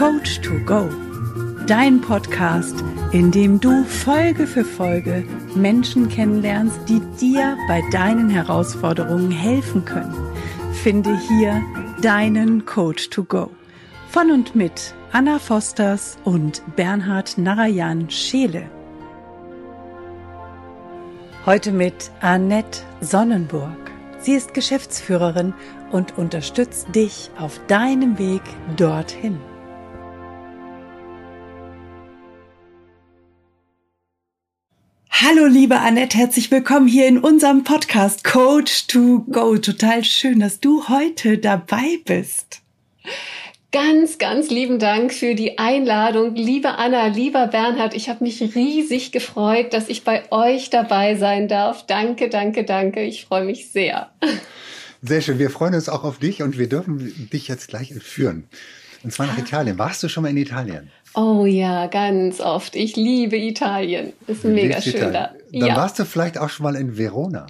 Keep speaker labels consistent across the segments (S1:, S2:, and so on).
S1: Coach to Go, dein Podcast, in dem du Folge für Folge Menschen kennenlernst, die dir bei deinen Herausforderungen helfen können. Finde hier deinen Coach to Go. Von und mit Anna Fosters und Bernhard Narayan Scheele. Heute mit Annette Sonnenburg. Sie ist Geschäftsführerin und unterstützt dich auf deinem Weg dorthin. Hallo liebe Annette, herzlich willkommen hier in unserem Podcast Coach to Go. Total schön, dass du heute dabei bist.
S2: Ganz, ganz lieben Dank für die Einladung. Liebe Anna, lieber Bernhard, ich habe mich riesig gefreut, dass ich bei euch dabei sein darf. Danke, danke, danke. Ich freue mich sehr.
S3: Sehr schön. Wir freuen uns auch auf dich und wir dürfen dich jetzt gleich entführen. Und zwar nach ah. Italien. Warst du schon mal in Italien?
S2: Oh ja, ganz oft. Ich liebe Italien. Ist mega schön Italien. da.
S3: Dann ja. warst du vielleicht auch schon mal in Verona.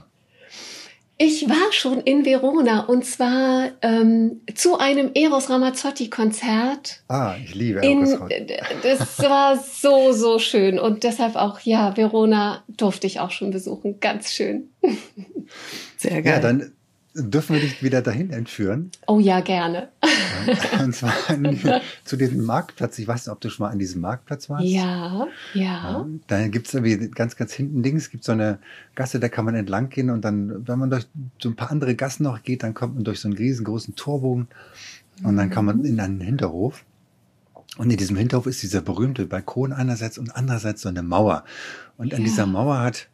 S2: Ich war schon in Verona und zwar ähm, zu einem Eros Ramazzotti-Konzert.
S3: Ah, ich liebe Eros Ramazzotti.
S2: Das war so, so schön und deshalb auch, ja, Verona durfte ich auch schon besuchen. Ganz schön.
S3: Sehr geil. Ja, dann Dürfen wir dich wieder dahin entführen?
S2: Oh ja, gerne.
S3: Und zwar zu diesem Marktplatz. Ich weiß nicht, ob du schon mal an diesem Marktplatz warst.
S2: Ja, ja.
S3: ja da gibt es irgendwie ganz, ganz hinten links gibt so eine Gasse, da kann man entlang gehen und dann, wenn man durch so ein paar andere Gassen noch geht, dann kommt man durch so einen riesengroßen Torbogen und dann kann man in einen Hinterhof. Und in diesem Hinterhof ist dieser berühmte Balkon einerseits und andererseits so eine Mauer. Und an ja. dieser Mauer hat,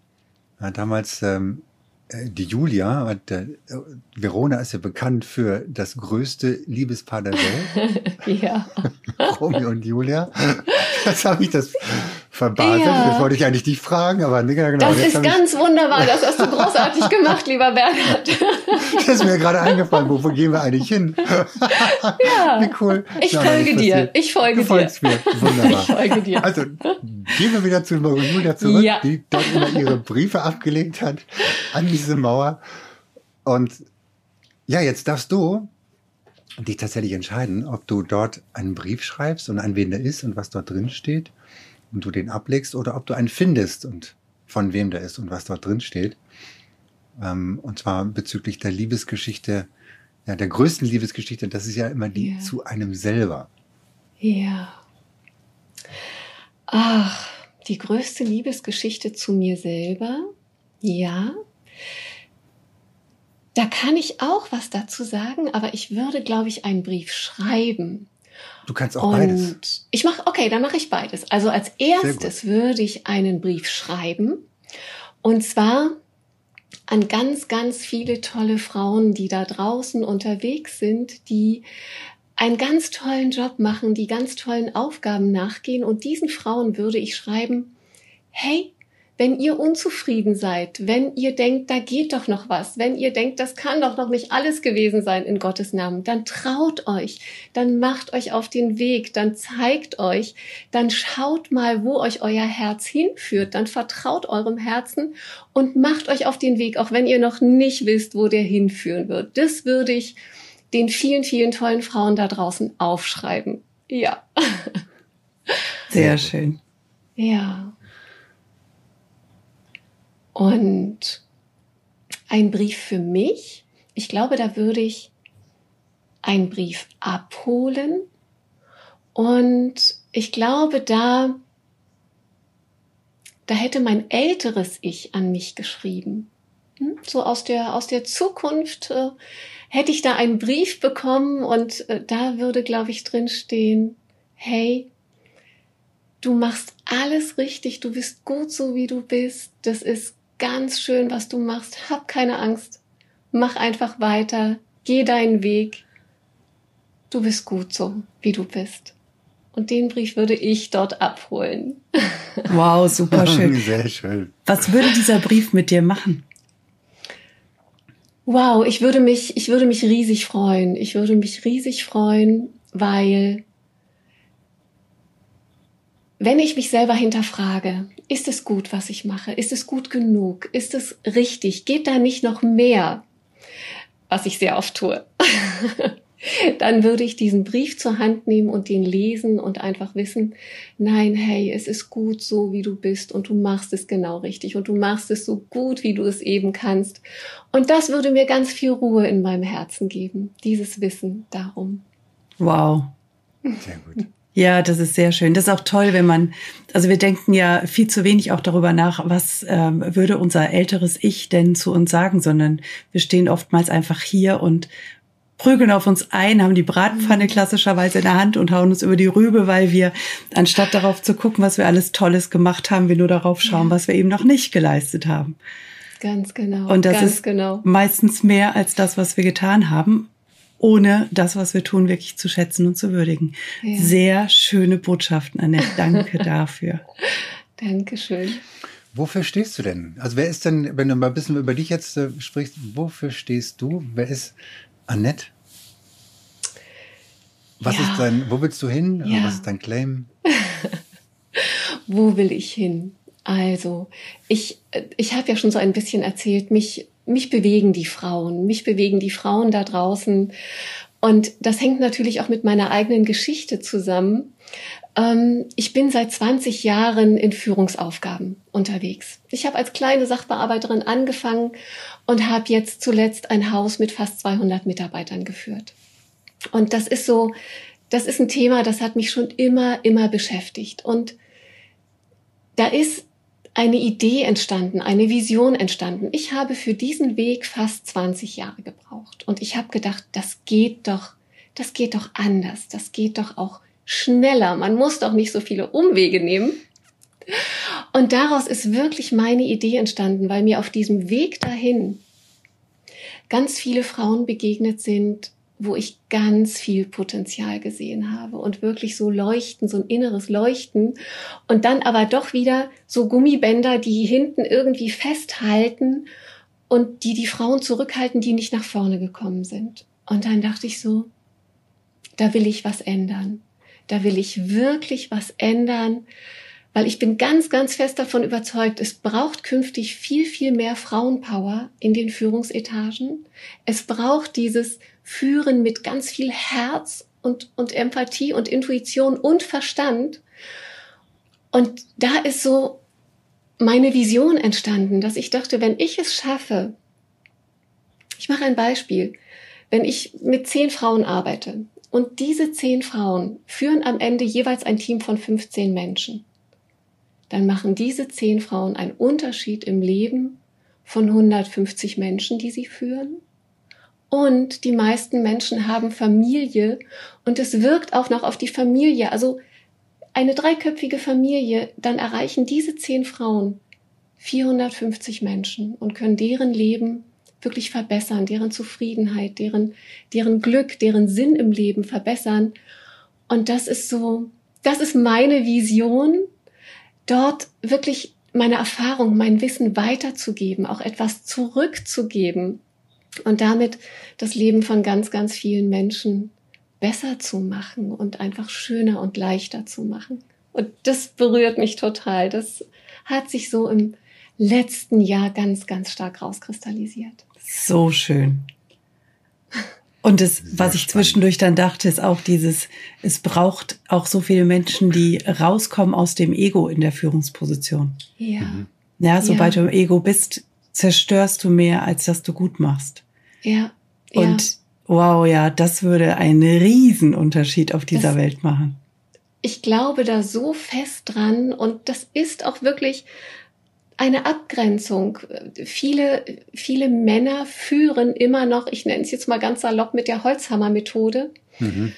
S3: hat damals ähm, äh, die Julia, der, äh, Verona ist ja bekannt für das größte Liebespaar der Welt.
S2: ja.
S3: Romeo und Julia. Das habe ich das verbaselt. Ja. Das wollte ich eigentlich dich fragen, aber
S2: nee, genau. Das ist ganz ich... wunderbar. Das hast du großartig gemacht, lieber Bernhard.
S3: das ist mir gerade eingefallen. Wo gehen wir eigentlich hin?
S2: ja. Wie cool. Ich Nein, folge dir. Ich folge
S3: du dir. Mir. Wunderbar.
S2: Ich folge dir.
S3: Also, gehen wir wieder zu Julia zurück, ja. die dort immer ihre Briefe abgelegt hat an diese Mauer. Und ja, jetzt darfst du dich tatsächlich entscheiden, ob du dort einen Brief schreibst und an wen der ist und was dort drin steht und du den ablegst oder ob du einen findest und von wem der ist und was dort drin steht. Ähm, und zwar bezüglich der Liebesgeschichte, ja, der größten Liebesgeschichte, das ist ja immer die yeah. zu einem selber.
S2: Ja. Ach, die größte Liebesgeschichte zu mir selber. Ja. Da kann ich auch was dazu sagen, aber ich würde, glaube ich, einen Brief schreiben.
S3: Du kannst auch Und beides.
S2: Ich mache, okay, dann mache ich beides. Also als erstes würde ich einen Brief schreiben. Und zwar an ganz, ganz viele tolle Frauen, die da draußen unterwegs sind, die einen ganz tollen Job machen, die ganz tollen Aufgaben nachgehen. Und diesen Frauen würde ich schreiben, hey, wenn ihr unzufrieden seid, wenn ihr denkt, da geht doch noch was, wenn ihr denkt, das kann doch noch nicht alles gewesen sein in Gottes Namen, dann traut euch, dann macht euch auf den Weg, dann zeigt euch, dann schaut mal, wo euch euer Herz hinführt, dann vertraut eurem Herzen und macht euch auf den Weg, auch wenn ihr noch nicht wisst, wo der hinführen wird. Das würde ich den vielen, vielen tollen Frauen da draußen aufschreiben. Ja.
S1: Sehr schön.
S2: Ja. Und ein Brief für mich, ich glaube, da würde ich einen Brief abholen. Und ich glaube, da, da hätte mein älteres Ich an mich geschrieben. Hm? So aus der, aus der Zukunft äh, hätte ich da einen Brief bekommen und äh, da würde, glaube ich, drin stehen, hey, du machst alles richtig, du bist gut so, wie du bist, das ist ganz schön, was du machst. Hab keine Angst. Mach einfach weiter. Geh deinen Weg. Du bist gut so, wie du bist. Und den Brief würde ich dort abholen.
S1: Wow, super schön.
S3: Sehr schön.
S1: Was würde dieser Brief mit dir machen?
S2: Wow, ich würde mich, ich würde mich riesig freuen. Ich würde mich riesig freuen, weil wenn ich mich selber hinterfrage, ist es gut, was ich mache? Ist es gut genug? Ist es richtig? Geht da nicht noch mehr? Was ich sehr oft tue. dann würde ich diesen Brief zur Hand nehmen und den lesen und einfach wissen, nein, hey, es ist gut so, wie du bist und du machst es genau richtig und du machst es so gut, wie du es eben kannst. Und das würde mir ganz viel Ruhe in meinem Herzen geben, dieses Wissen darum.
S1: Wow. Sehr gut. Ja, das ist sehr schön. Das ist auch toll, wenn man, also wir denken ja viel zu wenig auch darüber nach, was ähm, würde unser älteres Ich denn zu uns sagen, sondern wir stehen oftmals einfach hier und prügeln auf uns ein, haben die Bratpfanne mhm. klassischerweise in der Hand und hauen uns über die Rübe, weil wir, anstatt darauf zu gucken, was wir alles Tolles gemacht haben, wir nur darauf schauen, was wir eben noch nicht geleistet haben.
S2: Ganz genau.
S1: Und das
S2: ist
S1: genau. meistens mehr als das, was wir getan haben, ohne das, was wir tun, wirklich zu schätzen und zu würdigen. Ja. Sehr schöne Botschaften, Annette. Danke dafür.
S2: Dankeschön.
S3: Wofür stehst du denn? Also wer ist denn, wenn du mal ein bisschen über dich jetzt äh, sprichst, wofür stehst du? Wer ist Annette? Was ja. ist dein, wo willst du hin? Ja. Was ist dein Claim?
S2: wo will ich hin? Also, ich, ich habe ja schon so ein bisschen erzählt, mich, mich bewegen die Frauen, mich bewegen die Frauen da draußen. Und das hängt natürlich auch mit meiner eigenen Geschichte zusammen. Ähm, ich bin seit 20 Jahren in Führungsaufgaben unterwegs. Ich habe als kleine Sachbearbeiterin angefangen und habe jetzt zuletzt ein Haus mit fast 200 Mitarbeitern geführt. Und das ist so, das ist ein Thema, das hat mich schon immer, immer beschäftigt. Und da ist eine Idee entstanden, eine Vision entstanden. Ich habe für diesen Weg fast 20 Jahre gebraucht. Und ich habe gedacht, das geht doch, das geht doch anders. Das geht doch auch schneller. Man muss doch nicht so viele Umwege nehmen. Und daraus ist wirklich meine Idee entstanden, weil mir auf diesem Weg dahin ganz viele Frauen begegnet sind, wo ich ganz viel Potenzial gesehen habe und wirklich so leuchten, so ein inneres Leuchten und dann aber doch wieder so Gummibänder, die hinten irgendwie festhalten und die die Frauen zurückhalten, die nicht nach vorne gekommen sind. Und dann dachte ich so, da will ich was ändern. Da will ich wirklich was ändern, weil ich bin ganz, ganz fest davon überzeugt, es braucht künftig viel, viel mehr Frauenpower in den Führungsetagen. Es braucht dieses Führen mit ganz viel Herz und, und Empathie und Intuition und Verstand. Und da ist so meine Vision entstanden, dass ich dachte, wenn ich es schaffe, ich mache ein Beispiel, wenn ich mit zehn Frauen arbeite und diese zehn Frauen führen am Ende jeweils ein Team von 15 Menschen, dann machen diese zehn Frauen einen Unterschied im Leben von 150 Menschen, die sie führen. Und die meisten Menschen haben Familie und es wirkt auch noch auf die Familie. Also eine dreiköpfige Familie, dann erreichen diese zehn Frauen 450 Menschen und können deren Leben wirklich verbessern, deren Zufriedenheit, deren, deren Glück, deren Sinn im Leben verbessern. Und das ist so, das ist meine Vision dort wirklich meine Erfahrung, mein Wissen weiterzugeben, auch etwas zurückzugeben und damit das Leben von ganz, ganz vielen Menschen besser zu machen und einfach schöner und leichter zu machen. Und das berührt mich total. Das hat sich so im letzten Jahr ganz, ganz stark rauskristallisiert.
S1: So schön. Und das, was ich zwischendurch dann dachte, ist auch dieses, es braucht auch so viele Menschen, die rauskommen aus dem Ego in der Führungsposition.
S2: Ja. Mhm.
S1: Ja, sobald ja. du im Ego bist, zerstörst du mehr, als dass du gut machst.
S2: Ja.
S1: Und ja. wow, ja, das würde einen Riesenunterschied auf dieser das, Welt machen.
S2: Ich glaube da so fest dran und das ist auch wirklich eine Abgrenzung. Viele, viele Männer führen immer noch, ich nenne es jetzt mal ganz salopp, mit der Holzhammer-Methode. Mhm.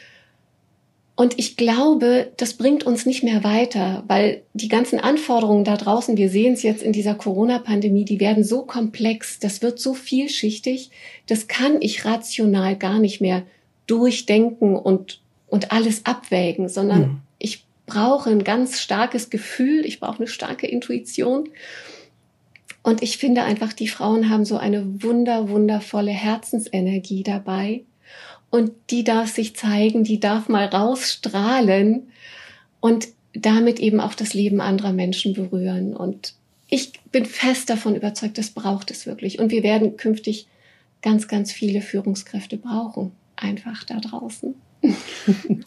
S2: Und ich glaube, das bringt uns nicht mehr weiter, weil die ganzen Anforderungen da draußen, wir sehen es jetzt in dieser Corona-Pandemie, die werden so komplex, das wird so vielschichtig, das kann ich rational gar nicht mehr durchdenken und, und alles abwägen, sondern mhm brauche ein ganz starkes Gefühl, ich brauche eine starke Intuition. Und ich finde einfach, die Frauen haben so eine wunder, wundervolle Herzensenergie dabei. Und die darf sich zeigen, die darf mal rausstrahlen und damit eben auch das Leben anderer Menschen berühren. Und ich bin fest davon überzeugt, das braucht es wirklich. Und wir werden künftig ganz, ganz viele Führungskräfte brauchen. einfach da draußen.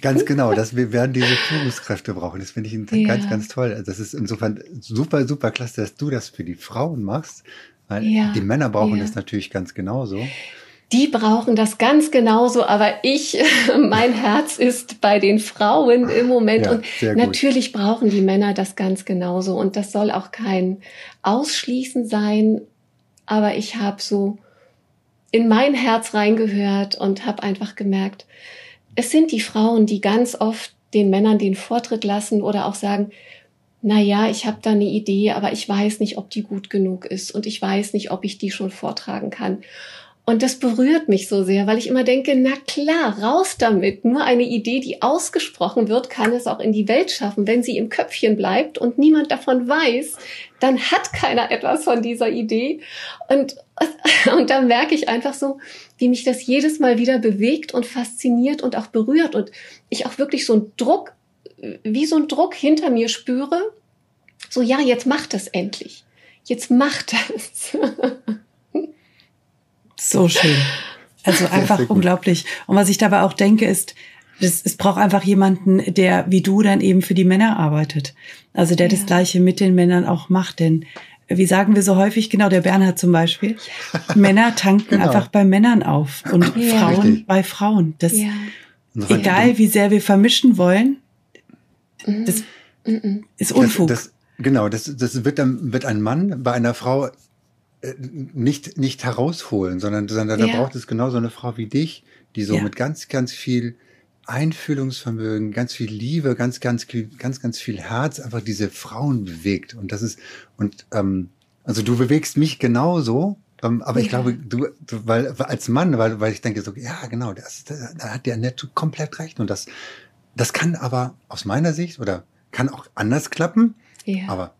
S3: Ganz genau, dass wir werden diese Führungskräfte brauchen. Das finde ich ja. ganz, ganz toll. Das ist insofern super, super klasse, dass du das für die Frauen machst. Weil ja. die Männer brauchen ja. das natürlich ganz genauso.
S2: Die brauchen das ganz genauso, aber ich, mein Herz ist bei den Frauen im Moment. und natürlich brauchen die Männer das ganz genauso. Und das soll auch kein Ausschließen sein. Aber ich habe so in mein Herz reingehört und habe einfach gemerkt, es sind die Frauen, die ganz oft den Männern den Vortritt lassen oder auch sagen, na ja, ich habe da eine Idee, aber ich weiß nicht, ob die gut genug ist und ich weiß nicht, ob ich die schon vortragen kann. Und das berührt mich so sehr, weil ich immer denke, na klar, raus damit. Nur eine Idee, die ausgesprochen wird, kann es auch in die Welt schaffen. Wenn sie im Köpfchen bleibt und niemand davon weiß, dann hat keiner etwas von dieser Idee. Und, und dann merke ich einfach so, wie mich das jedes Mal wieder bewegt und fasziniert und auch berührt. Und ich auch wirklich so einen Druck, wie so einen Druck hinter mir spüre. So, ja, jetzt macht das endlich. Jetzt macht das.
S1: So schön. Also einfach unglaublich. Und was ich dabei auch denke, ist, es, es braucht einfach jemanden, der wie du dann eben für die Männer arbeitet. Also der ja. das Gleiche mit den Männern auch macht. Denn wie sagen wir so häufig, genau der Bernhard zum Beispiel, Männer tanken genau. einfach bei Männern auf und ja. Frauen Richtig. bei Frauen. Das, ja. egal wie sehr wir vermischen wollen, mhm. das mhm. ist Unfug.
S3: Das, das, genau, das, das wird, dann, wird ein Mann bei einer Frau nicht, nicht herausholen, sondern, sondern ja. da braucht es genau so eine Frau wie dich, die so ja. mit ganz, ganz viel Einfühlungsvermögen, ganz viel Liebe, ganz, ganz, ganz, ganz viel Herz einfach diese Frauen bewegt. Und das ist, und ähm, also du bewegst mich genauso, ähm, aber ja. ich glaube, du, du, weil als Mann, weil, weil ich denke so, ja, genau, das, da, da hat der Nett komplett recht. Und das, das kann aber aus meiner Sicht oder kann auch anders klappen. Ja. Aber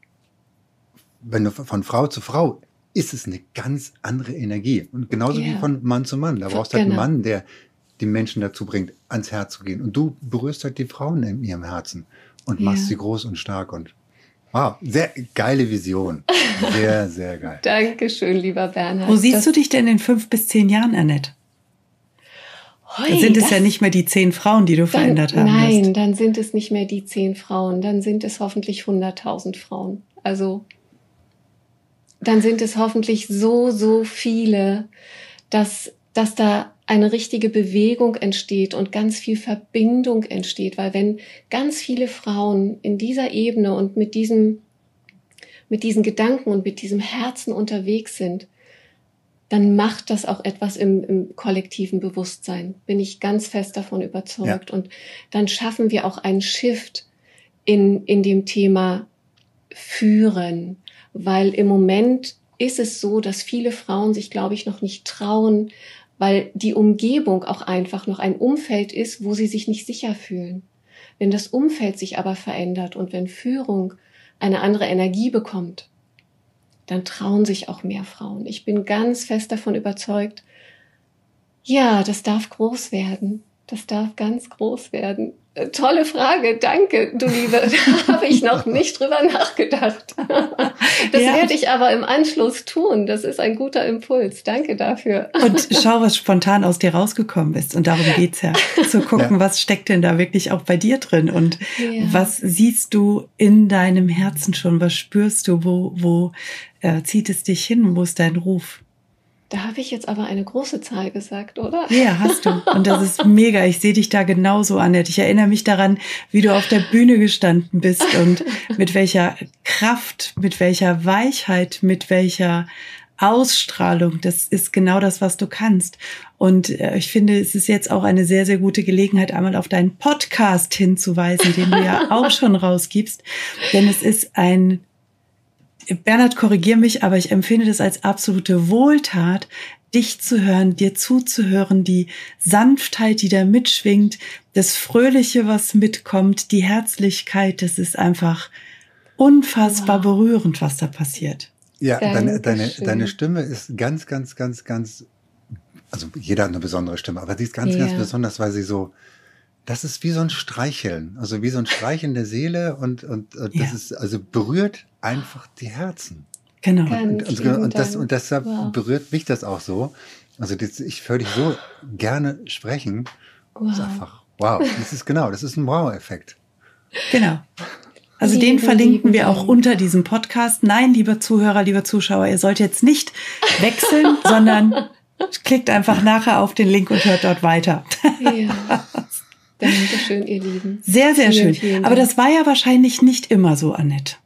S3: wenn du von Frau zu Frau ist es eine ganz andere Energie. Und genauso yeah. wie von Mann zu Mann. Da brauchst du halt einen genau. Mann, der die Menschen dazu bringt, ans Herz zu gehen. Und du berührst halt die Frauen in ihrem Herzen und yeah. machst sie groß und stark und wow, sehr geile Vision. Sehr, sehr geil.
S2: Dankeschön, lieber Bernhard.
S1: Wo siehst das du dich denn in fünf bis zehn Jahren, Annette? Hoi, dann sind es ja nicht mehr die zehn Frauen, die du dann, verändert hast.
S2: Nein, dann sind es nicht mehr die zehn Frauen, dann sind es hoffentlich 100.000 Frauen. Also dann sind es hoffentlich so, so viele, dass, dass da eine richtige Bewegung entsteht und ganz viel Verbindung entsteht, weil wenn ganz viele Frauen in dieser Ebene und mit diesem, mit diesen Gedanken und mit diesem Herzen unterwegs sind, dann macht das auch etwas im, im kollektiven Bewusstsein. Bin ich ganz fest davon überzeugt. Ja. Und dann schaffen wir auch einen Shift in, in dem Thema Führen, weil im Moment ist es so, dass viele Frauen sich, glaube ich, noch nicht trauen, weil die Umgebung auch einfach noch ein Umfeld ist, wo sie sich nicht sicher fühlen. Wenn das Umfeld sich aber verändert und wenn Führung eine andere Energie bekommt, dann trauen sich auch mehr Frauen. Ich bin ganz fest davon überzeugt, ja, das darf groß werden. Das darf ganz groß werden. Tolle Frage, danke, du Liebe. Da habe ich noch nicht drüber nachgedacht. Das ja. werde ich aber im Anschluss tun. Das ist ein guter Impuls. Danke dafür.
S1: Und schau, was spontan aus dir rausgekommen ist. Und darum geht's ja. Zu gucken, ja. was steckt denn da wirklich auch bei dir drin? Und ja. was siehst du in deinem Herzen schon? Was spürst du? Wo, wo äh, zieht es dich hin? Wo ist dein Ruf?
S2: Da habe ich jetzt aber eine große Zahl gesagt, oder?
S1: Ja, hast du. Und das ist mega. Ich sehe dich da genauso, Annette. Ich erinnere mich daran, wie du auf der Bühne gestanden bist und mit welcher Kraft, mit welcher Weichheit, mit welcher Ausstrahlung. Das ist genau das, was du kannst. Und äh, ich finde, es ist jetzt auch eine sehr, sehr gute Gelegenheit, einmal auf deinen Podcast hinzuweisen, den du ja auch schon rausgibst. Denn es ist ein Bernhard, korrigier mich, aber ich empfinde das als absolute Wohltat, dich zu hören, dir zuzuhören, die Sanftheit, die da mitschwingt, das Fröhliche, was mitkommt, die Herzlichkeit, das ist einfach unfassbar wow. berührend, was da passiert.
S3: Ja, deine, deine, deine Stimme ist ganz, ganz, ganz, ganz, also jeder hat eine besondere Stimme, aber sie ist ganz, ja. ganz besonders, weil sie so, das ist wie so ein Streicheln, also wie so ein Streicheln der Seele und, und, und das ja. ist, also berührt einfach die Herzen.
S1: Genau.
S3: Und, und, und, das, und deshalb wow. berührt mich das auch so. Also das, ich höre dich so gerne sprechen. Wow. Das ist einfach, wow, das ist genau, das ist ein Wow-Effekt.
S1: Genau. Also liebe, den verlinken wir auch unter diesem Podcast. Nein, liebe Zuhörer, liebe Zuschauer, ihr sollt jetzt nicht wechseln, sondern klickt einfach nachher auf den Link und hört dort weiter. Ja.
S2: Dankeschön, ihr Lieben.
S1: Sehr, sehr vielen, schön. Vielen Aber das war ja wahrscheinlich nicht immer so, Annette.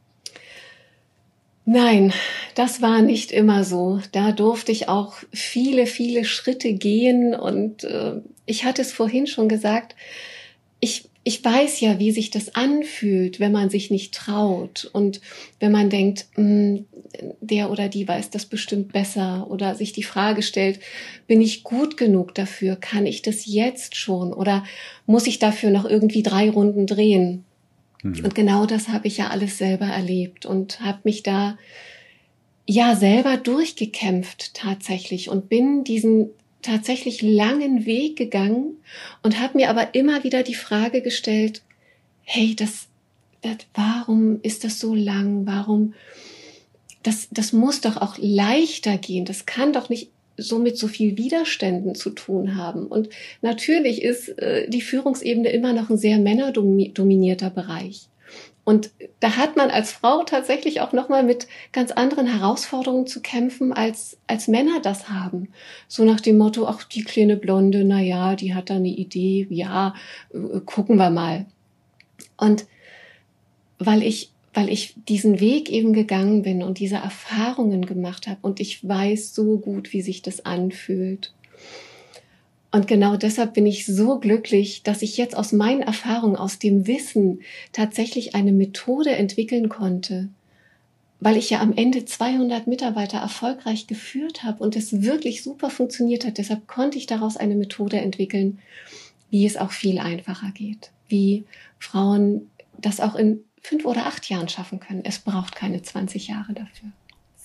S2: Nein, das war nicht immer so. Da durfte ich auch viele, viele Schritte gehen und äh, ich hatte es vorhin schon gesagt, ich, ich weiß ja, wie sich das anfühlt, wenn man sich nicht traut und wenn man denkt, mh, hm, der oder die weiß das bestimmt besser oder sich die Frage stellt, bin ich gut genug dafür? Kann ich das jetzt schon oder muss ich dafür noch irgendwie drei Runden drehen? Mhm. Und genau das habe ich ja alles selber erlebt und habe mich da ja selber durchgekämpft tatsächlich und bin diesen tatsächlich langen Weg gegangen und habe mir aber immer wieder die Frage gestellt, hey, das, das warum ist das so lang? Warum das das muss doch auch leichter gehen. Das kann doch nicht so mit so viel Widerständen zu tun haben. Und natürlich ist äh, die Führungsebene immer noch ein sehr männerdominierter Bereich. Und da hat man als Frau tatsächlich auch nochmal mit ganz anderen Herausforderungen zu kämpfen, als, als Männer das haben. So nach dem Motto, ach, die kleine Blonde, na ja, die hat da eine Idee, ja, äh, gucken wir mal. Und weil ich weil ich diesen Weg eben gegangen bin und diese Erfahrungen gemacht habe und ich weiß so gut, wie sich das anfühlt. Und genau deshalb bin ich so glücklich, dass ich jetzt aus meinen Erfahrungen, aus dem Wissen tatsächlich eine Methode entwickeln konnte, weil ich ja am Ende 200 Mitarbeiter erfolgreich geführt habe und es wirklich super funktioniert hat. Deshalb konnte ich daraus eine Methode entwickeln, wie es auch viel einfacher geht, wie Frauen das auch in fünf oder acht Jahren schaffen können. Es braucht keine 20 Jahre dafür.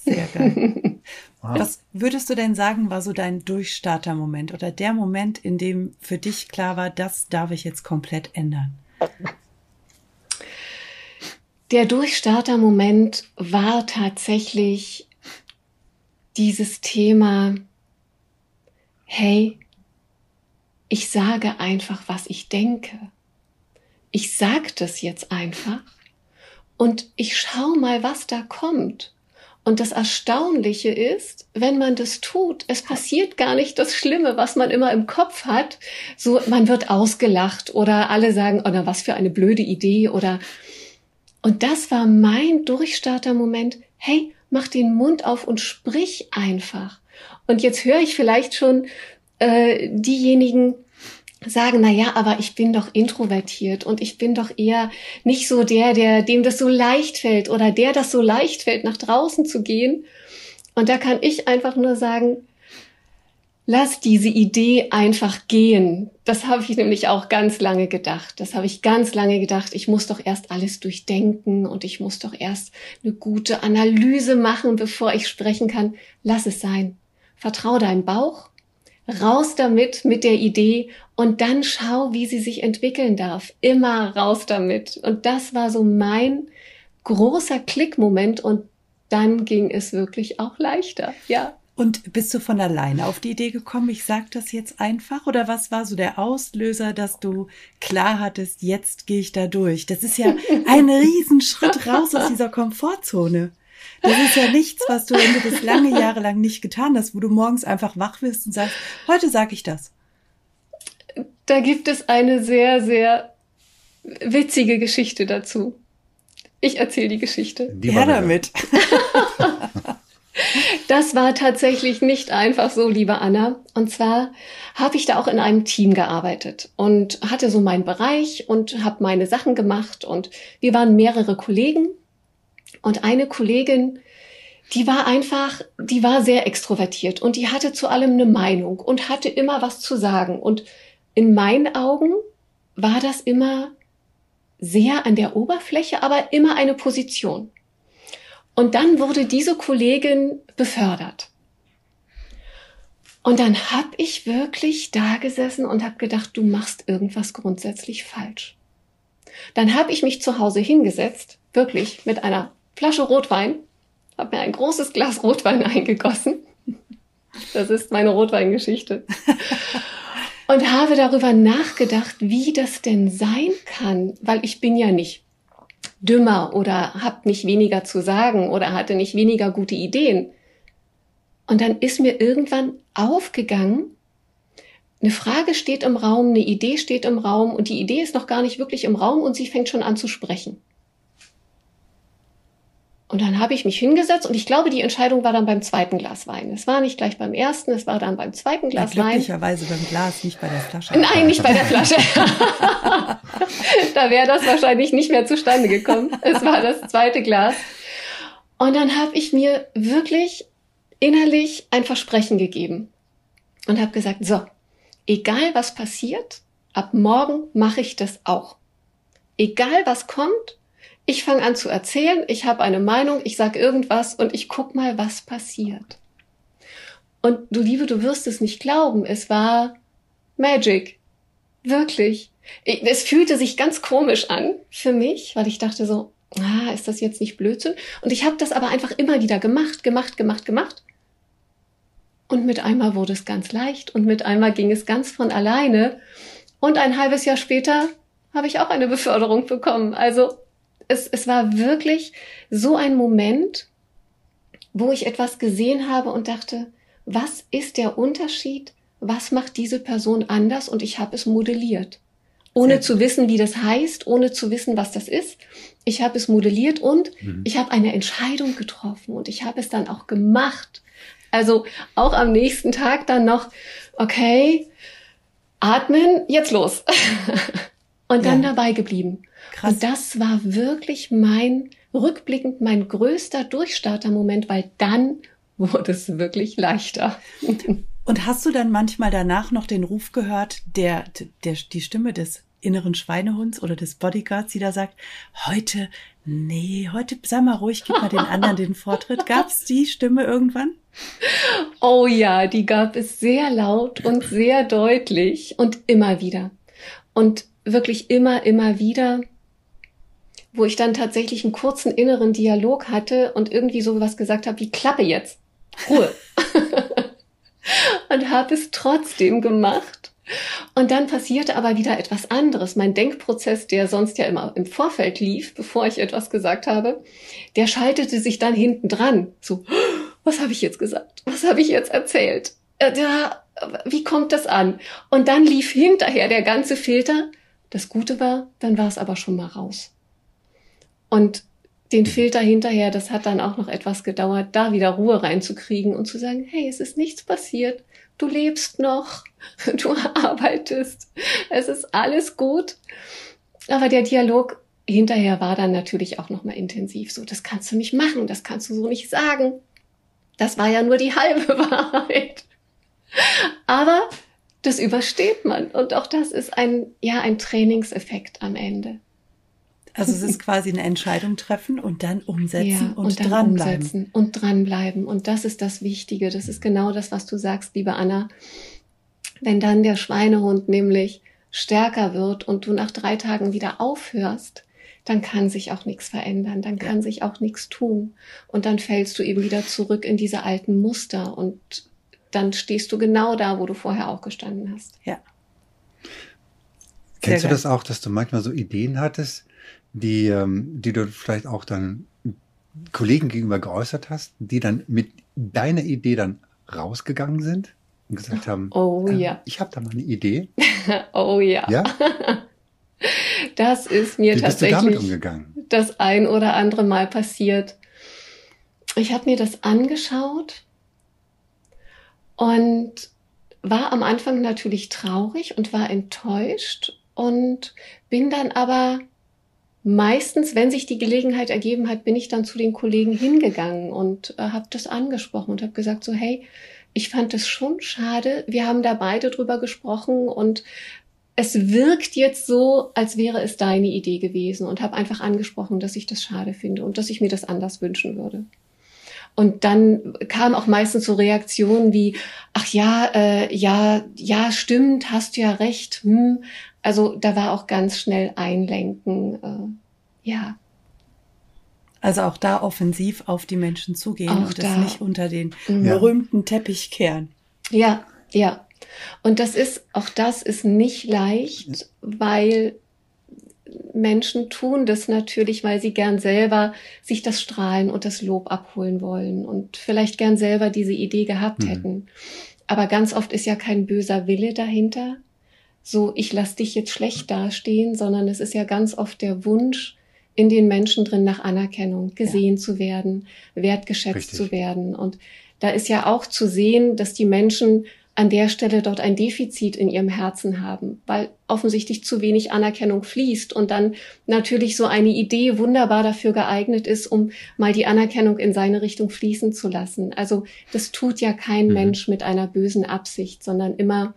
S1: Sehr geil. wow. Was würdest du denn sagen, war so dein Durchstarter-Moment oder der Moment, in dem für dich klar war, das darf ich jetzt komplett ändern?
S2: Der Durchstarter-Moment war tatsächlich dieses Thema, hey, ich sage einfach, was ich denke. Ich sage das jetzt einfach und ich schau mal, was da kommt. Und das Erstaunliche ist, wenn man das tut, es passiert gar nicht das Schlimme, was man immer im Kopf hat. So, man wird ausgelacht oder alle sagen, oh, was für eine blöde Idee oder, und das war mein Durchstarter-Moment. Hey, mach den Mund auf und sprich einfach. Und jetzt höre ich vielleicht schon äh, diejenigen, sagen, na ja, aber ich bin doch introvertiert und ich bin doch eher nicht so der, der, dem das so leicht fällt oder der das so leicht fällt, nach draußen zu gehen. Und da kann ich einfach nur sagen, lass diese Idee einfach gehen. Das habe ich nämlich auch ganz lange gedacht. Das habe ich ganz lange gedacht. Ich muss doch erst alles durchdenken und ich muss doch erst eine gute Analyse machen, bevor ich sprechen kann. Lass es sein. Vertrau deinem Bauch raus damit mit der Idee und dann schau, wie sie sich entwickeln darf. Immer raus damit. Und das war so mein großer Klickmoment und dann ging es wirklich auch leichter. Ja.
S1: Und bist du von alleine auf die Idee gekommen, ich sag das jetzt einfach? Oder was war so der Auslöser, dass du klar hattest, jetzt gehe ich da durch? Das ist ja ein Riesenschritt raus aus dieser Komfortzone. Das ist ja nichts, was du, wenn du das lange Jahre lang nicht getan hast, wo du morgens einfach wach wirst und sagst, heute sage ich das.
S2: Da gibt es eine sehr, sehr witzige Geschichte dazu. Ich erzähle die Geschichte.
S1: Die ja, damit.
S2: Das war tatsächlich nicht einfach so, liebe Anna. Und zwar habe ich da auch in einem Team gearbeitet und hatte so meinen Bereich und habe meine Sachen gemacht und wir waren mehrere Kollegen und eine Kollegin, die war einfach, die war sehr extrovertiert und die hatte zu allem eine Meinung und hatte immer was zu sagen. Und in meinen Augen war das immer sehr an der Oberfläche, aber immer eine Position. Und dann wurde diese Kollegin befördert. Und dann habe ich wirklich da gesessen und habe gedacht, du machst irgendwas grundsätzlich falsch. Dann habe ich mich zu Hause hingesetzt, wirklich mit einer Flasche Rotwein, habe mir ein großes Glas Rotwein eingegossen Das ist meine Rotweingeschichte. Und habe darüber nachgedacht, wie das denn sein kann, weil ich bin ja nicht dümmer oder habe nicht weniger zu sagen oder hatte nicht weniger gute Ideen. Und dann ist mir irgendwann aufgegangen, eine Frage steht im Raum, eine Idee steht im Raum und die Idee ist noch gar nicht wirklich im Raum und sie fängt schon an zu sprechen. Und dann habe ich mich hingesetzt und ich glaube, die Entscheidung war dann beim zweiten Glas Wein. Es war nicht gleich beim ersten, es war dann beim zweiten Glas
S1: ja,
S2: Wein.
S1: Glücklicherweise beim Glas, nicht bei der Flasche.
S2: Nein, nicht bei der Flasche. da wäre das wahrscheinlich nicht mehr zustande gekommen. Es war das zweite Glas. Und dann habe ich mir wirklich innerlich ein Versprechen gegeben und habe gesagt, so, egal was passiert, ab morgen mache ich das auch. Egal was kommt, ich fange an zu erzählen, ich habe eine Meinung, ich sage irgendwas und ich guck mal, was passiert. Und du Liebe, du wirst es nicht glauben, es war Magic. Wirklich. Es fühlte sich ganz komisch an für mich, weil ich dachte so, ah, ist das jetzt nicht Blödsinn? Und ich habe das aber einfach immer wieder gemacht, gemacht, gemacht, gemacht. Und mit einmal wurde es ganz leicht und mit einmal ging es ganz von alleine. Und ein halbes Jahr später habe ich auch eine Beförderung bekommen. Also es, es war wirklich so ein Moment, wo ich etwas gesehen habe und dachte, was ist der Unterschied? Was macht diese Person anders? Und ich habe es modelliert. Ohne zu wissen, wie das heißt, ohne zu wissen, was das ist. Ich habe es modelliert und mhm. ich habe eine Entscheidung getroffen und ich habe es dann auch gemacht. Also auch am nächsten Tag dann noch, okay, atmen, jetzt los. und dann ja. dabei geblieben. Krass. Und das war wirklich mein, rückblickend mein größter Durchstartermoment, weil dann wurde es wirklich leichter.
S1: Und hast du dann manchmal danach noch den Ruf gehört, der, der, die Stimme des inneren Schweinehunds oder des Bodyguards, die da sagt, heute, nee, heute, sei mal ruhig, gib mal den anderen den Vortritt. Gab es die Stimme irgendwann?
S2: Oh ja, die gab es sehr laut und sehr deutlich und immer wieder. Und wirklich immer, immer wieder wo ich dann tatsächlich einen kurzen inneren Dialog hatte und irgendwie so was gesagt habe wie Klappe jetzt, Ruhe. und habe es trotzdem gemacht. Und dann passierte aber wieder etwas anderes. Mein Denkprozess, der sonst ja immer im Vorfeld lief, bevor ich etwas gesagt habe, der schaltete sich dann hinten dran. So, was habe ich jetzt gesagt? Was habe ich jetzt erzählt? Äh, wie kommt das an? Und dann lief hinterher der ganze Filter. Das Gute war, dann war es aber schon mal raus. Und den Filter hinterher, das hat dann auch noch etwas gedauert, da wieder Ruhe reinzukriegen und zu sagen, hey, es ist nichts passiert, du lebst noch, du arbeitest, es ist alles gut. Aber der Dialog hinterher war dann natürlich auch nochmal intensiv. So, das kannst du nicht machen, das kannst du so nicht sagen. Das war ja nur die halbe Wahrheit. Aber das übersteht man. Und auch das ist ein, ja, ein Trainingseffekt am Ende.
S1: Also es ist quasi eine Entscheidung treffen und dann umsetzen ja, und, und dann dranbleiben. Umsetzen
S2: und dranbleiben. Und das ist das Wichtige. Das ist genau das, was du sagst, liebe Anna. Wenn dann der Schweinehund nämlich stärker wird und du nach drei Tagen wieder aufhörst, dann kann sich auch nichts verändern, dann kann ja. sich auch nichts tun. Und dann fällst du eben wieder zurück in diese alten Muster und dann stehst du genau da, wo du vorher auch gestanden hast.
S1: Ja.
S3: Kennst du das auch, dass du manchmal so Ideen hattest, die, ähm, die du vielleicht auch dann Kollegen gegenüber geäußert hast, die dann mit deiner Idee dann rausgegangen sind und gesagt haben,
S2: oh äh, ja,
S3: ich habe da mal eine Idee.
S2: oh ja.
S3: Ja.
S2: Das ist mir
S3: Wie
S2: tatsächlich
S3: umgegangen?
S2: das ein oder andere Mal passiert. Ich habe mir das angeschaut und war am Anfang natürlich traurig und war enttäuscht und bin dann aber meistens, wenn sich die Gelegenheit ergeben hat, bin ich dann zu den Kollegen hingegangen und äh, habe das angesprochen und habe gesagt so, hey, ich fand es schon schade. Wir haben da beide drüber gesprochen und es wirkt jetzt so, als wäre es deine Idee gewesen und habe einfach angesprochen, dass ich das schade finde und dass ich mir das anders wünschen würde. Und dann kam auch meistens so Reaktionen wie, ach ja, äh, ja, ja, stimmt, hast du ja recht. Hm. Also da war auch ganz schnell Einlenken, äh, ja.
S1: Also auch da offensiv auf die Menschen zugehen auch und da. das nicht unter den mhm. berühmten Teppich kehren.
S2: Ja, ja. Und das ist, auch das ist nicht leicht, weil Menschen tun das natürlich, weil sie gern selber sich das Strahlen und das Lob abholen wollen und vielleicht gern selber diese Idee gehabt mhm. hätten. Aber ganz oft ist ja kein böser Wille dahinter. So, ich lass dich jetzt schlecht dastehen, sondern es ist ja ganz oft der Wunsch, in den Menschen drin nach Anerkennung, gesehen ja. zu werden, wertgeschätzt Richtig. zu werden. Und da ist ja auch zu sehen, dass die Menschen an der Stelle dort ein Defizit in ihrem Herzen haben, weil offensichtlich zu wenig Anerkennung fließt und dann natürlich so eine Idee wunderbar dafür geeignet ist, um mal die Anerkennung in seine Richtung fließen zu lassen. Also das tut ja kein mhm. Mensch mit einer bösen Absicht, sondern immer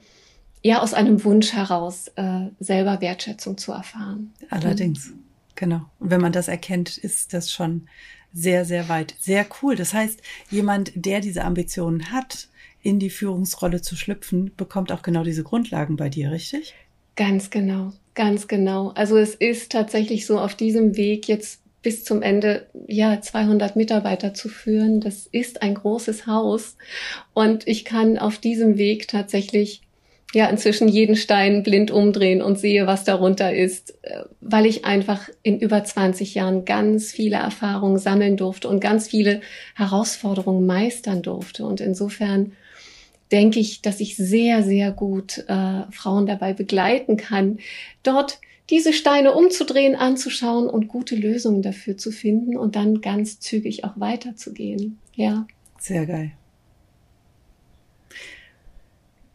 S2: ja aus einem Wunsch heraus, äh, selber Wertschätzung zu erfahren.
S1: Allerdings. Mhm. Genau. Und wenn man das erkennt, ist das schon sehr, sehr weit. Sehr cool. Das heißt, jemand, der diese Ambitionen hat, in die Führungsrolle zu schlüpfen, bekommt auch genau diese Grundlagen bei dir, richtig?
S2: Ganz genau, ganz genau. Also es ist tatsächlich so auf diesem Weg jetzt bis zum Ende, ja, 200 Mitarbeiter zu führen. Das ist ein großes Haus und ich kann auf diesem Weg tatsächlich ja inzwischen jeden Stein blind umdrehen und sehe, was darunter ist, äh, weil ich einfach in über 20 Jahren ganz viele Erfahrungen sammeln durfte und ganz viele Herausforderungen meistern durfte. Und insofern denke ich, dass ich sehr, sehr gut äh, Frauen dabei begleiten kann, dort diese Steine umzudrehen, anzuschauen und gute Lösungen dafür zu finden und dann ganz zügig auch weiterzugehen. Ja.
S1: Sehr geil.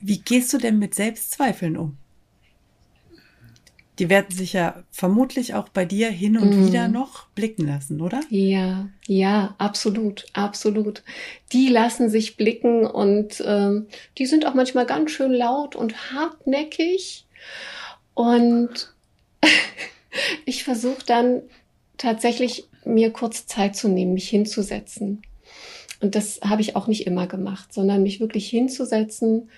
S1: Wie gehst du denn mit Selbstzweifeln um? Die werden sich ja vermutlich auch bei dir hin und mm. wieder noch blicken lassen, oder?
S2: Ja, ja, absolut, absolut. Die lassen sich blicken und ähm, die sind auch manchmal ganz schön laut und hartnäckig. Und ich versuche dann tatsächlich mir kurz Zeit zu nehmen, mich hinzusetzen. Und das habe ich auch nicht immer gemacht, sondern mich wirklich hinzusetzen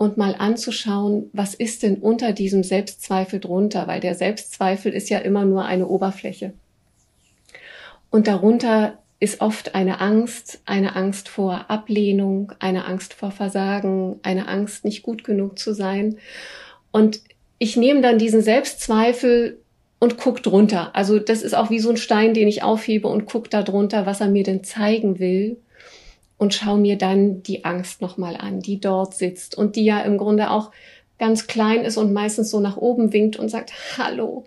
S2: und mal anzuschauen, was ist denn unter diesem Selbstzweifel drunter, weil der Selbstzweifel ist ja immer nur eine Oberfläche. Und darunter ist oft eine Angst, eine Angst vor Ablehnung, eine Angst vor Versagen, eine Angst, nicht gut genug zu sein. Und ich nehme dann diesen Selbstzweifel und guck drunter. Also das ist auch wie so ein Stein, den ich aufhebe und guck da drunter, was er mir denn zeigen will und schau mir dann die Angst nochmal an, die dort sitzt und die ja im Grunde auch ganz klein ist und meistens so nach oben winkt und sagt, hallo,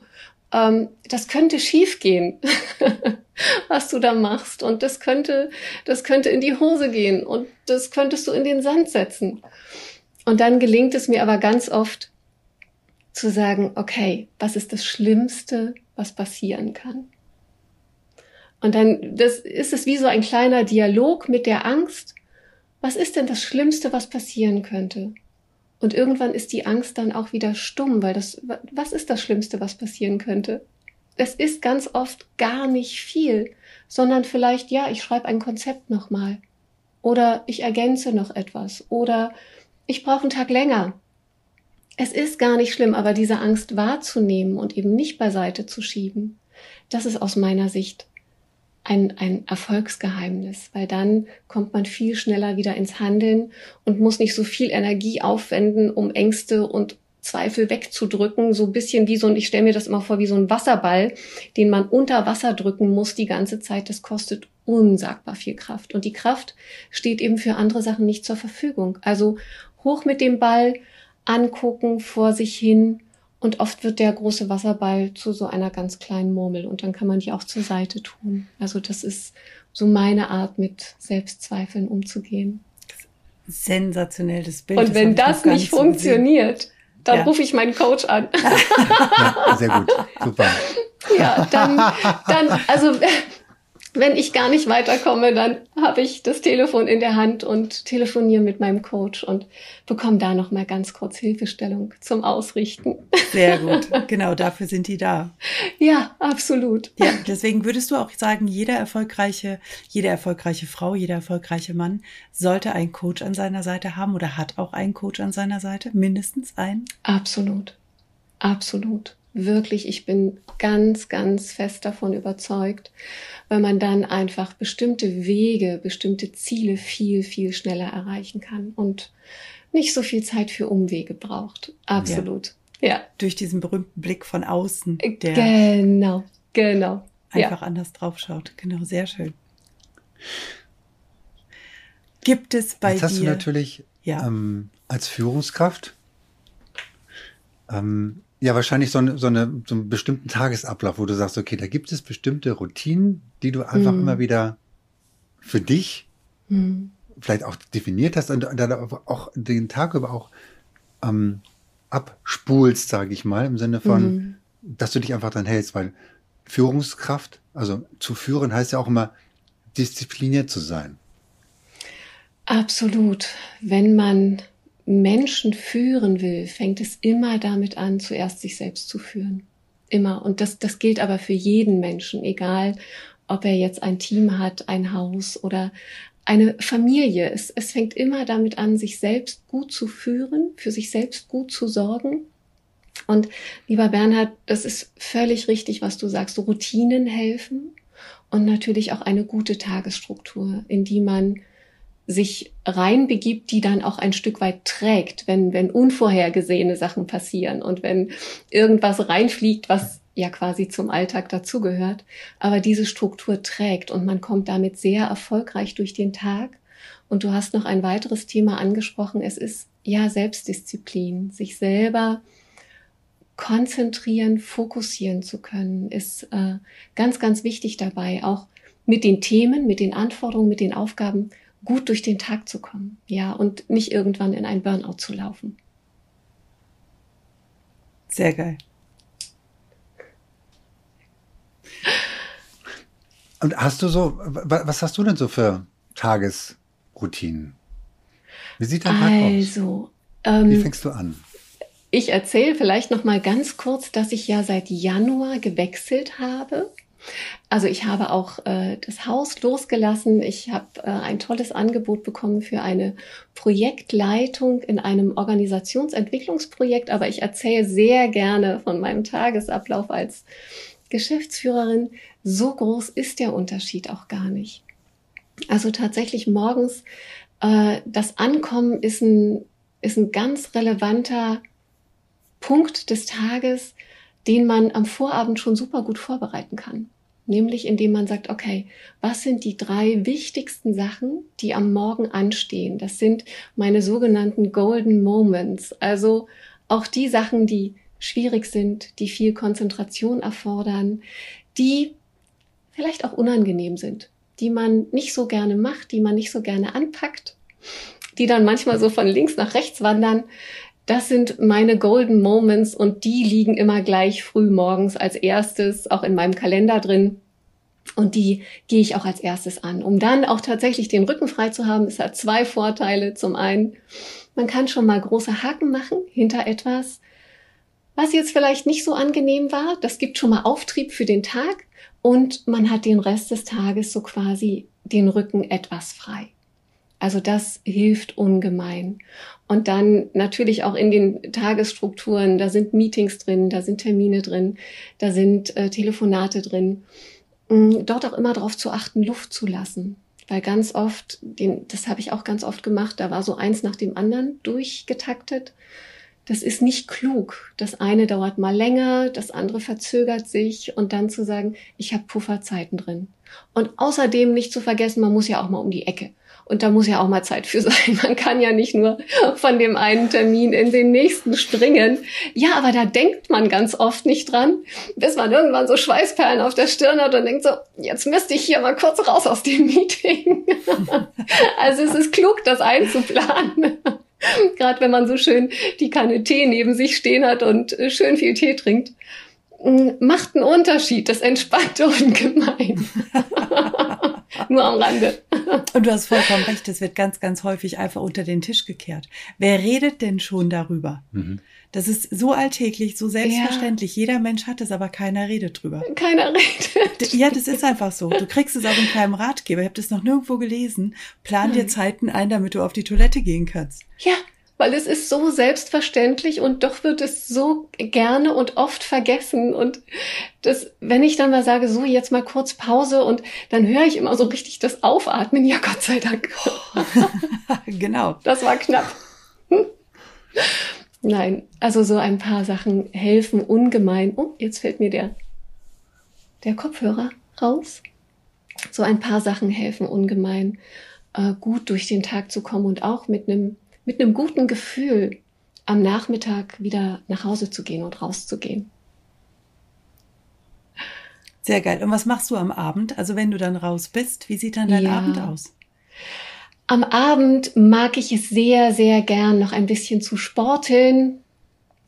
S2: ähm, das könnte schiefgehen, was du da machst und das könnte, das könnte in die Hose gehen und das könntest du in den Sand setzen. Und dann gelingt es mir aber ganz oft zu sagen, okay, was ist das Schlimmste, was passieren kann? Und dann das ist es wie so ein kleiner Dialog mit der Angst. Was ist denn das Schlimmste, was passieren könnte? Und irgendwann ist die Angst dann auch wieder stumm, weil das, was ist das Schlimmste, was passieren könnte? Es ist ganz oft gar nicht viel, sondern vielleicht, ja, ich schreibe ein Konzept nochmal. Oder ich ergänze noch etwas. Oder ich brauche einen Tag länger. Es ist gar nicht schlimm, aber diese Angst wahrzunehmen und eben nicht beiseite zu schieben, das ist aus meiner Sicht ein, ein Erfolgsgeheimnis, weil dann kommt man viel schneller wieder ins Handeln und muss nicht so viel Energie aufwenden, um Ängste und Zweifel wegzudrücken, so ein bisschen wie so ein, ich stelle mir das immer vor, wie so ein Wasserball, den man unter Wasser drücken muss die ganze Zeit. Das kostet unsagbar viel Kraft. Und die Kraft steht eben für andere Sachen nicht zur Verfügung. Also hoch mit dem Ball, angucken, vor sich hin und oft wird der große Wasserball zu so einer ganz kleinen Murmel und dann kann man die auch zur Seite tun. Also das ist so meine Art, mit Selbstzweifeln umzugehen.
S1: Sensationell das Bild.
S2: Und wenn das, das nicht funktioniert, dann ja. rufe ich meinen Coach an.
S3: Ja, sehr gut, super.
S2: Ja, dann, dann, also wenn ich gar nicht weiterkomme, dann habe ich das Telefon in der Hand und telefoniere mit meinem Coach und bekomme da noch mal ganz kurz Hilfestellung zum Ausrichten.
S1: Sehr gut. Genau, dafür sind die da.
S2: Ja, absolut.
S1: Ja, deswegen würdest du auch sagen, jeder erfolgreiche, jede erfolgreiche Frau, jeder erfolgreiche Mann sollte einen Coach an seiner Seite haben oder hat auch einen Coach an seiner Seite, mindestens einen?
S2: Absolut. Absolut. Wirklich, ich bin ganz, ganz fest davon überzeugt, weil man dann einfach bestimmte Wege, bestimmte Ziele viel, viel schneller erreichen kann und nicht so viel Zeit für Umwege braucht. Absolut. Ja. ja.
S1: Durch diesen berühmten Blick von außen,
S2: der genau, genau.
S1: einfach ja. anders draufschaut. Genau, sehr schön. Gibt es bei
S3: Jetzt
S1: dir?
S3: hast du natürlich ja. ähm, als Führungskraft ähm, ja, wahrscheinlich so, eine, so, eine, so einen bestimmten Tagesablauf, wo du sagst, okay, da gibt es bestimmte Routinen, die du einfach mhm. immer wieder für dich mhm. vielleicht auch definiert hast und dann auch den Tag über auch ähm, abspulst, sage ich mal, im Sinne von, mhm. dass du dich einfach dann hältst, weil Führungskraft, also zu führen heißt ja auch immer diszipliniert zu sein.
S2: Absolut. Wenn man Menschen führen will, fängt es immer damit an, zuerst sich selbst zu führen. Immer. Und das, das gilt aber für jeden Menschen, egal ob er jetzt ein Team hat, ein Haus oder eine Familie. Es, es fängt immer damit an, sich selbst gut zu führen, für sich selbst gut zu sorgen. Und lieber Bernhard, das ist völlig richtig, was du sagst. Routinen helfen und natürlich auch eine gute Tagesstruktur, in die man sich reinbegibt, die dann auch ein Stück weit trägt, wenn, wenn unvorhergesehene Sachen passieren und wenn irgendwas reinfliegt, was ja quasi zum Alltag dazugehört. Aber diese Struktur trägt und man kommt damit sehr erfolgreich durch den Tag. Und du hast noch ein weiteres Thema angesprochen. Es ist ja Selbstdisziplin, sich selber konzentrieren, fokussieren zu können, ist äh, ganz, ganz wichtig dabei, auch mit den Themen, mit den Anforderungen, mit den Aufgaben gut durch den Tag zu kommen, ja, und nicht irgendwann in ein Burnout zu laufen.
S1: Sehr geil.
S3: Und hast du so, was hast du denn so für Tagesroutinen? Wie sieht dein Tag
S2: also, aus? Ähm,
S3: Wie fängst du an?
S2: Ich erzähle vielleicht noch mal ganz kurz, dass ich ja seit Januar gewechselt habe. Also ich habe auch äh, das Haus losgelassen. Ich habe äh, ein tolles Angebot bekommen für eine Projektleitung in einem Organisationsentwicklungsprojekt. Aber ich erzähle sehr gerne von meinem Tagesablauf als Geschäftsführerin. So groß ist der Unterschied auch gar nicht. Also tatsächlich morgens äh, das Ankommen ist ein, ist ein ganz relevanter Punkt des Tages, den man am Vorabend schon super gut vorbereiten kann. Nämlich indem man sagt, okay, was sind die drei wichtigsten Sachen, die am Morgen anstehen? Das sind meine sogenannten Golden Moments. Also auch die Sachen, die schwierig sind, die viel Konzentration erfordern, die vielleicht auch unangenehm sind, die man nicht so gerne macht, die man nicht so gerne anpackt, die dann manchmal so von links nach rechts wandern das sind meine Golden Moments und die liegen immer gleich früh morgens als erstes auch in meinem Kalender drin. Und die gehe ich auch als erstes an, um dann auch tatsächlich den Rücken frei zu haben. Es hat zwei Vorteile. Zum einen, man kann schon mal große Haken machen hinter etwas, was jetzt vielleicht nicht so angenehm war. Das gibt schon mal Auftrieb für den Tag und man hat den Rest des Tages so quasi den Rücken etwas frei. Also das hilft ungemein. Und dann natürlich auch in den Tagesstrukturen, da sind Meetings drin, da sind Termine drin, da sind äh, Telefonate drin. Mm, dort auch immer darauf zu achten, Luft zu lassen. Weil ganz oft, den, das habe ich auch ganz oft gemacht, da war so eins nach dem anderen durchgetaktet. Das ist nicht klug. Das eine dauert mal länger, das andere verzögert sich und dann zu sagen, ich habe Pufferzeiten drin. Und außerdem nicht zu vergessen, man muss ja auch mal um die Ecke. Und da muss ja auch mal Zeit für sein. Man kann ja nicht nur von dem einen Termin in den nächsten springen. Ja, aber da denkt man ganz oft nicht dran, bis man irgendwann so Schweißperlen auf der Stirn hat und denkt so, jetzt müsste ich hier mal kurz raus aus dem Meeting. also es ist klug, das einzuplanen. Gerade wenn man so schön die Kanne Tee neben sich stehen hat und schön viel Tee trinkt. Macht einen Unterschied, das entspannt ungemein. Nur am Rande.
S1: Und du hast vollkommen recht, es wird ganz, ganz häufig einfach unter den Tisch gekehrt. Wer redet denn schon darüber? Mhm. Das ist so alltäglich, so selbstverständlich. Ja. Jeder Mensch hat es, aber keiner redet drüber.
S2: Keiner redet.
S1: Ja, das ist einfach so. Du kriegst es auch in keinem Ratgeber. Ich habe das noch nirgendwo gelesen. Plan dir Zeiten ein, damit du auf die Toilette gehen kannst.
S2: Ja, weil es ist so selbstverständlich und doch wird es so gerne und oft vergessen. Und das, wenn ich dann mal sage, so jetzt mal kurz Pause und dann höre ich immer so richtig das Aufatmen. Ja, Gott sei Dank.
S1: genau.
S2: Das war knapp. Nein, also so ein paar Sachen helfen ungemein. Oh, jetzt fällt mir der, der Kopfhörer raus. So ein paar Sachen helfen ungemein, äh, gut durch den Tag zu kommen und auch mit einem mit einem guten Gefühl am Nachmittag wieder nach Hause zu gehen und rauszugehen.
S1: Sehr geil. Und was machst du am Abend? Also wenn du dann raus bist, wie sieht dann dein ja. Abend aus?
S2: Am Abend mag ich es sehr, sehr gern, noch ein bisschen zu sporteln.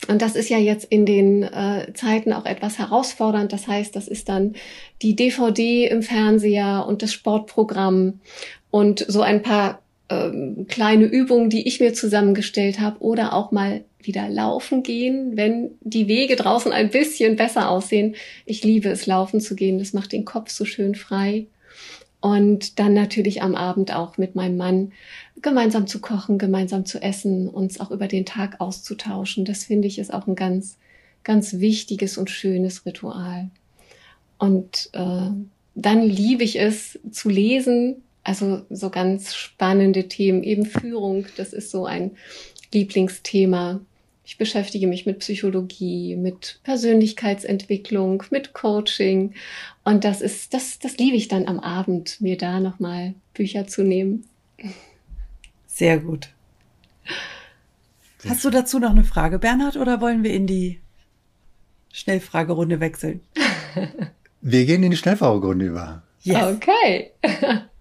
S2: Und das ist ja jetzt in den äh, Zeiten auch etwas herausfordernd. Das heißt, das ist dann die DVD im Fernseher und das Sportprogramm und so ein paar ähm, kleine Übungen, die ich mir zusammengestellt habe oder auch mal wieder laufen gehen, wenn die Wege draußen ein bisschen besser aussehen. Ich liebe es, laufen zu gehen. Das macht den Kopf so schön frei. Und dann natürlich am Abend auch mit meinem Mann gemeinsam zu kochen, gemeinsam zu essen, uns auch über den Tag auszutauschen. Das finde ich ist auch ein ganz, ganz wichtiges und schönes Ritual. Und äh, dann liebe ich es zu lesen, also so ganz spannende Themen, eben Führung, das ist so ein Lieblingsthema. Ich beschäftige mich mit Psychologie, mit Persönlichkeitsentwicklung, mit Coaching. Und das ist, das, das liebe ich dann am Abend, mir da nochmal Bücher zu nehmen.
S1: Sehr gut. Hast du dazu noch eine Frage, Bernhard, oder wollen wir in die Schnellfragerunde wechseln?
S3: Wir gehen in die Schnellfragerunde über.
S2: Yes. Okay.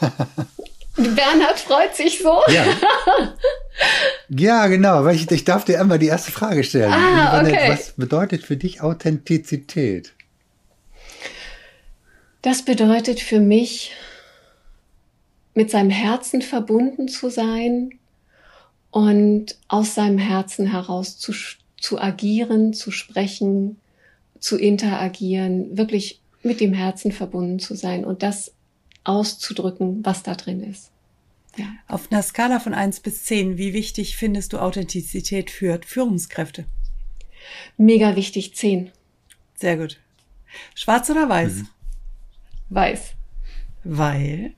S2: Bernhard freut sich so.
S3: Ja, ja genau, weil ich, ich darf dir einmal die erste Frage stellen.
S2: Ah, okay.
S3: Was bedeutet für dich Authentizität?
S2: Das bedeutet für mich, mit seinem Herzen verbunden zu sein und aus seinem Herzen heraus zu, zu agieren, zu sprechen, zu interagieren, wirklich mit dem Herzen verbunden zu sein. Und das auszudrücken, was da drin ist.
S1: Ja. Auf einer Skala von eins bis zehn, wie wichtig findest du Authentizität für Führungskräfte?
S2: Mega wichtig, zehn.
S1: Sehr gut. Schwarz oder weiß? Mhm.
S2: Weiß.
S1: Weil?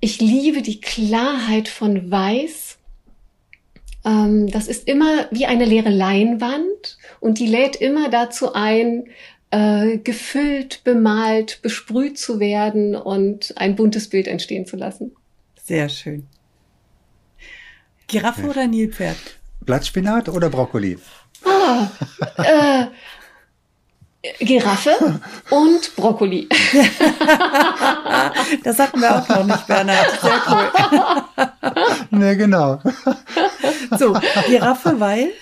S2: Ich liebe die Klarheit von Weiß. Ähm, das ist immer wie eine leere Leinwand und die lädt immer dazu ein, äh, gefüllt, bemalt, besprüht zu werden und ein buntes Bild entstehen zu lassen.
S1: Sehr schön. Giraffe ja. oder Nilpferd?
S3: Blattspinat oder Brokkoli?
S2: Ah, äh, Giraffe und Brokkoli.
S1: das hatten wir auch noch nicht, Bernhard. Sehr
S3: cool. ne, genau.
S1: So, Giraffe, weil?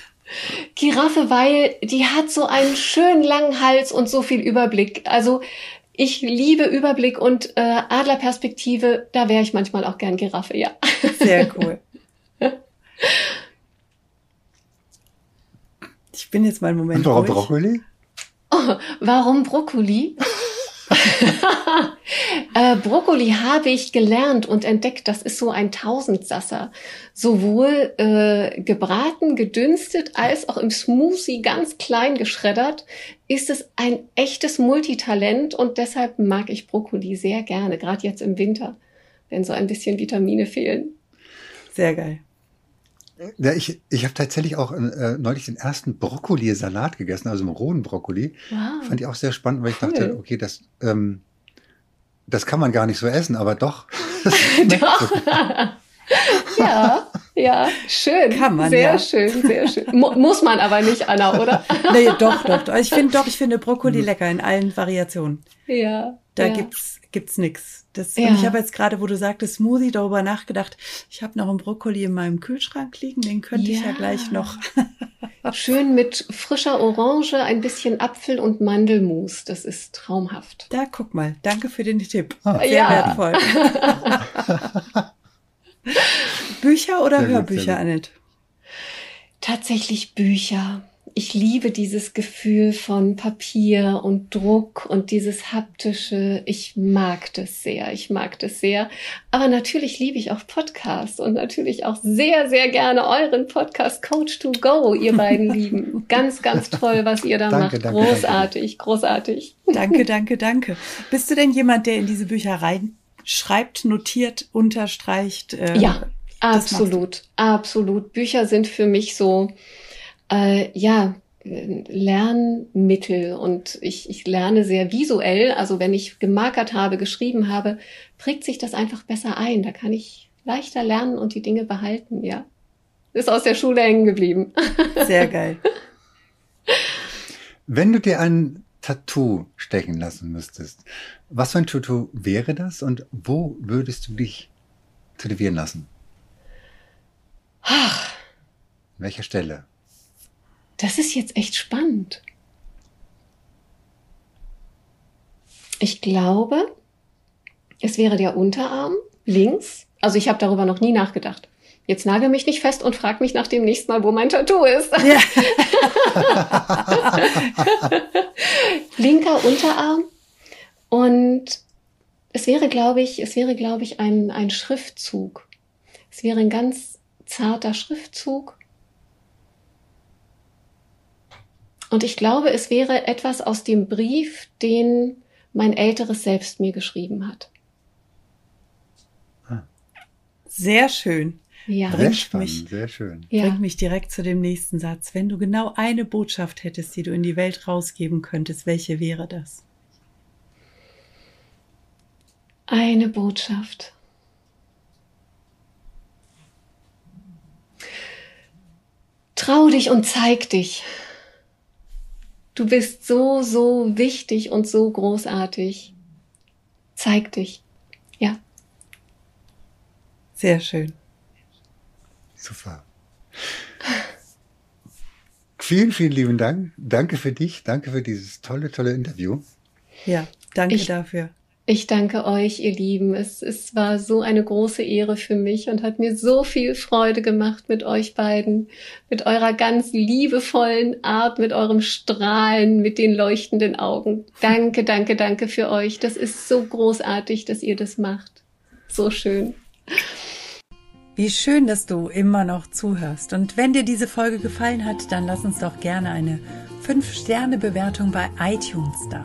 S2: Giraffe, weil die hat so einen schönen langen Hals und so viel Überblick. Also ich liebe Überblick und äh, Adlerperspektive, da wäre ich manchmal auch gern Giraffe, ja.
S1: Sehr cool. Ich bin jetzt mal einen Moment.
S3: Warum ruhig. Brokkoli?
S2: Oh, warum Brokkoli? äh, Brokkoli habe ich gelernt und entdeckt, das ist so ein Tausendsasser. Sowohl äh, gebraten, gedünstet, als auch im Smoothie ganz klein geschreddert, ist es ein echtes Multitalent und deshalb mag ich Brokkoli sehr gerne, gerade jetzt im Winter, wenn so ein bisschen Vitamine fehlen.
S1: Sehr geil.
S3: Ja, ich, ich habe tatsächlich auch äh, neulich den ersten Brokkoli-Salat gegessen, also einen rohen Brokkoli. Wow. Fand ich auch sehr spannend, weil ich cool. dachte, okay, das, ähm, das kann man gar nicht so essen, aber doch.
S2: doch. ja, ja, schön.
S1: Kann man,
S2: Sehr
S1: ja.
S2: schön, sehr schön. Mu muss man aber nicht, Anna, oder?
S1: nee, doch, doch, doch. Ich finde doch, ich finde Brokkoli lecker in allen Variationen.
S2: Ja.
S1: Da
S2: ja.
S1: gibt's gibt's nix. Das, ja. Und ich habe jetzt gerade, wo du sagtest Smoothie, darüber nachgedacht. Ich habe noch einen Brokkoli in meinem Kühlschrank liegen, den könnte ja. ich ja gleich noch.
S2: Schön mit frischer Orange, ein bisschen Apfel und Mandelmus. Das ist traumhaft.
S1: Da guck mal, danke für den Tipp. Ah. Sehr ja. wertvoll. Bücher oder sehr Hörbücher, gut, Annette?
S2: Tatsächlich Bücher. Ich liebe dieses Gefühl von Papier und Druck und dieses haptische. Ich mag das sehr. Ich mag das sehr. Aber natürlich liebe ich auch Podcasts und natürlich auch sehr, sehr gerne euren Podcast Coach to Go, ihr beiden Lieben. Ganz, ganz toll, was ihr da danke, macht. Danke, großartig, danke. großartig.
S1: Danke, danke, danke. Bist du denn jemand, der in diese Bücher reinschreibt, notiert, unterstreicht?
S2: Äh, ja, absolut, absolut. Bücher sind für mich so, äh, ja, Lernmittel und ich, ich lerne sehr visuell. Also wenn ich gemarkert habe, geschrieben habe, prägt sich das einfach besser ein. Da kann ich leichter lernen und die Dinge behalten, ja. Ist aus der Schule hängen geblieben.
S1: Sehr geil.
S3: Wenn du dir ein Tattoo stechen lassen müsstest, was für ein Tattoo wäre das und wo würdest du dich tätowieren lassen?
S2: Ach.
S3: An welcher Stelle?
S2: Das ist jetzt echt spannend. Ich glaube, es wäre der Unterarm links. Also ich habe darüber noch nie nachgedacht. Jetzt nagel mich nicht fest und frag mich nach dem nächsten Mal, wo mein Tattoo ist. Ja. Linker Unterarm. Und es wäre, glaube ich, es wäre, glaube ich, ein, ein Schriftzug. Es wäre ein ganz zarter Schriftzug Und ich glaube, es wäre etwas aus dem Brief, den mein älteres Selbst mir geschrieben hat.
S1: Sehr schön.
S3: Ja. Sehr spannend, mich, sehr schön.
S1: Ja. Bringt mich direkt zu dem nächsten Satz. Wenn du genau eine Botschaft hättest, die du in die Welt rausgeben könntest, welche wäre das?
S2: Eine Botschaft. Trau dich und zeig dich. Du bist so, so wichtig und so großartig. Zeig dich. Ja.
S1: Sehr schön.
S3: Super. Vielen, vielen lieben Dank. Danke für dich. Danke für dieses tolle, tolle Interview.
S1: Ja, danke ich, dafür.
S2: Ich danke euch, ihr Lieben. Es, es war so eine große Ehre für mich und hat mir so viel Freude gemacht mit euch beiden, mit eurer ganz liebevollen Art, mit eurem Strahlen, mit den leuchtenden Augen. Danke, danke, danke für euch. Das ist so großartig, dass ihr das macht. So schön.
S1: Wie schön, dass du immer noch zuhörst. Und wenn dir diese Folge gefallen hat, dann lass uns doch gerne eine 5-Sterne-Bewertung bei iTunes da.